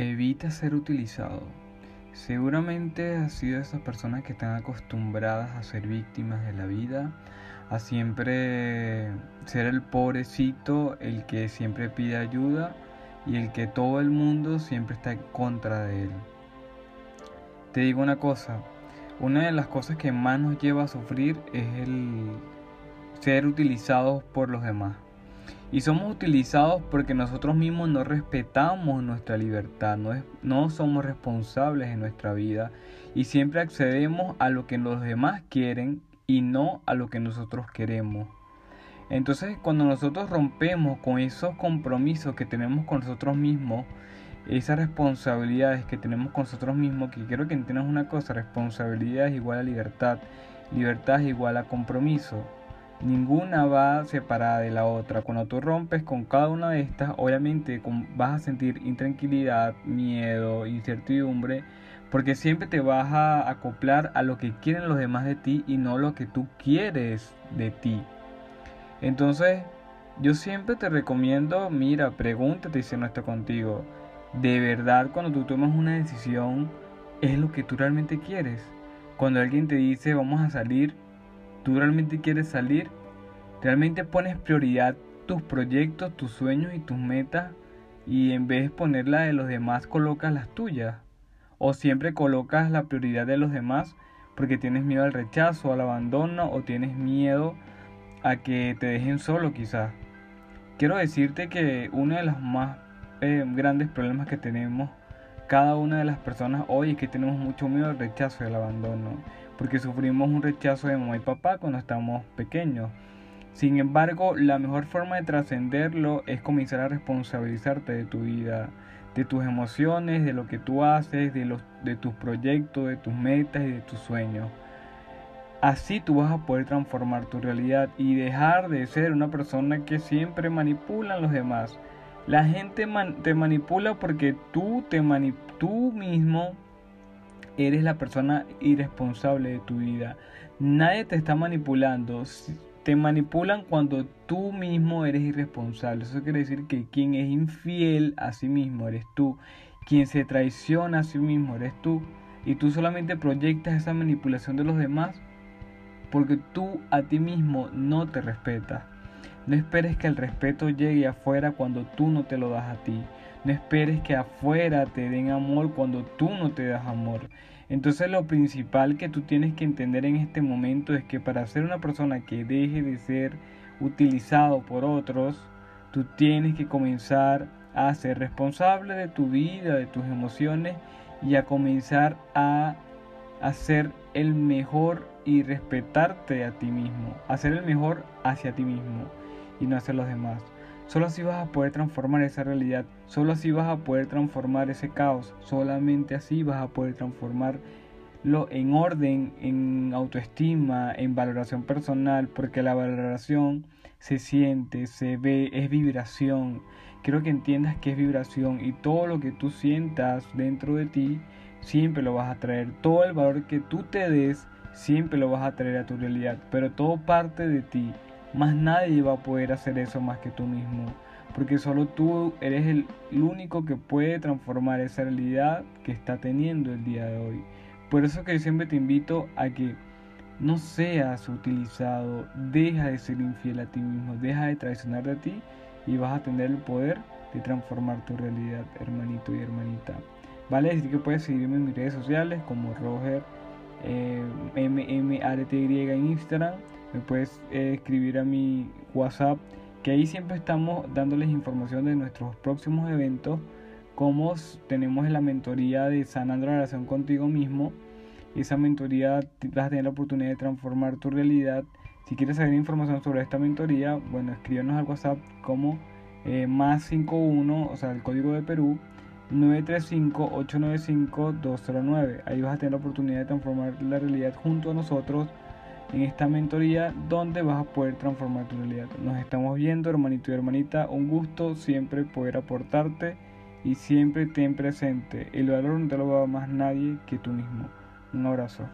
Evita ser utilizado. Seguramente has sido esas personas que están acostumbradas a ser víctimas de la vida, a siempre ser el pobrecito, el que siempre pide ayuda y el que todo el mundo siempre está en contra de él. Te digo una cosa, una de las cosas que más nos lleva a sufrir es el ser utilizados por los demás. Y somos utilizados porque nosotros mismos no respetamos nuestra libertad, no, no somos responsables en nuestra vida y siempre accedemos a lo que los demás quieren y no a lo que nosotros queremos. Entonces cuando nosotros rompemos con esos compromisos que tenemos con nosotros mismos, esas responsabilidades que tenemos con nosotros mismos, que quiero que entiendas una cosa, responsabilidad es igual a libertad, libertad es igual a compromiso. Ninguna va separada de la otra. Cuando tú rompes con cada una de estas, obviamente vas a sentir intranquilidad, miedo, incertidumbre, porque siempre te vas a acoplar a lo que quieren los demás de ti y no lo que tú quieres de ti. Entonces, yo siempre te recomiendo, mira, pregúntate si no esto contigo. De verdad, cuando tú tomas una decisión, es lo que tú realmente quieres. Cuando alguien te dice vamos a salir, ¿Tú realmente quieres salir? ¿Realmente pones prioridad tus proyectos, tus sueños y tus metas y en vez de poner la de los demás colocas las tuyas? ¿O siempre colocas la prioridad de los demás porque tienes miedo al rechazo, al abandono o tienes miedo a que te dejen solo quizás? Quiero decirte que uno de los más eh, grandes problemas que tenemos cada una de las personas hoy es que tenemos mucho miedo al rechazo y al abandono porque sufrimos un rechazo de mamá y papá cuando estamos pequeños. Sin embargo, la mejor forma de trascenderlo es comenzar a responsabilizarte de tu vida, de tus emociones, de lo que tú haces, de, los, de tus proyectos, de tus metas y de tus sueños. Así tú vas a poder transformar tu realidad y dejar de ser una persona que siempre manipula a los demás. La gente te manipula porque tú, te tú mismo eres la persona irresponsable de tu vida. Nadie te está manipulando. Te manipulan cuando tú mismo eres irresponsable. Eso quiere decir que quien es infiel a sí mismo eres tú. Quien se traiciona a sí mismo eres tú. Y tú solamente proyectas esa manipulación de los demás porque tú a ti mismo no te respetas. No esperes que el respeto llegue afuera cuando tú no te lo das a ti. No esperes que afuera te den amor cuando tú no te das amor. Entonces lo principal que tú tienes que entender en este momento es que para ser una persona que deje de ser utilizado por otros, tú tienes que comenzar a ser responsable de tu vida, de tus emociones y a comenzar a hacer el mejor y respetarte a ti mismo, hacer el mejor hacia ti mismo y no hacia los demás. Solo así vas a poder transformar esa realidad, solo así vas a poder transformar ese caos, solamente así vas a poder transformarlo en orden, en autoestima, en valoración personal, porque la valoración se siente, se ve, es vibración. Quiero que entiendas que es vibración y todo lo que tú sientas dentro de ti siempre lo vas a traer. Todo el valor que tú te des siempre lo vas a traer a tu realidad, pero todo parte de ti. Más nadie va a poder hacer eso más que tú mismo. Porque solo tú eres el, único que puede transformar esa realidad que está teniendo el día de hoy. Por eso que siempre te invito a que no seas utilizado, deja de ser infiel a ti mismo, deja de traicionar a ti y vas a tener el poder de transformar tu realidad, hermanito y hermanita. Vale, así que puedes seguirme en mis redes sociales como Roger eh, MMRTY en Instagram me puedes eh, escribir a mi WhatsApp, que ahí siempre estamos dándoles información de nuestros próximos eventos, como tenemos la mentoría de sanando la relación contigo mismo. Esa mentoría vas a tener la oportunidad de transformar tu realidad. Si quieres saber información sobre esta mentoría, bueno, escríbenos al WhatsApp como eh, más 51, o sea, el código de Perú, 935-895-209. Ahí vas a tener la oportunidad de transformar la realidad junto a nosotros en esta mentoría donde vas a poder transformar tu realidad. Nos estamos viendo, hermanito y hermanita. Un gusto siempre poder aportarte y siempre ten presente. El valor no te lo va a más nadie que tú mismo. Un abrazo.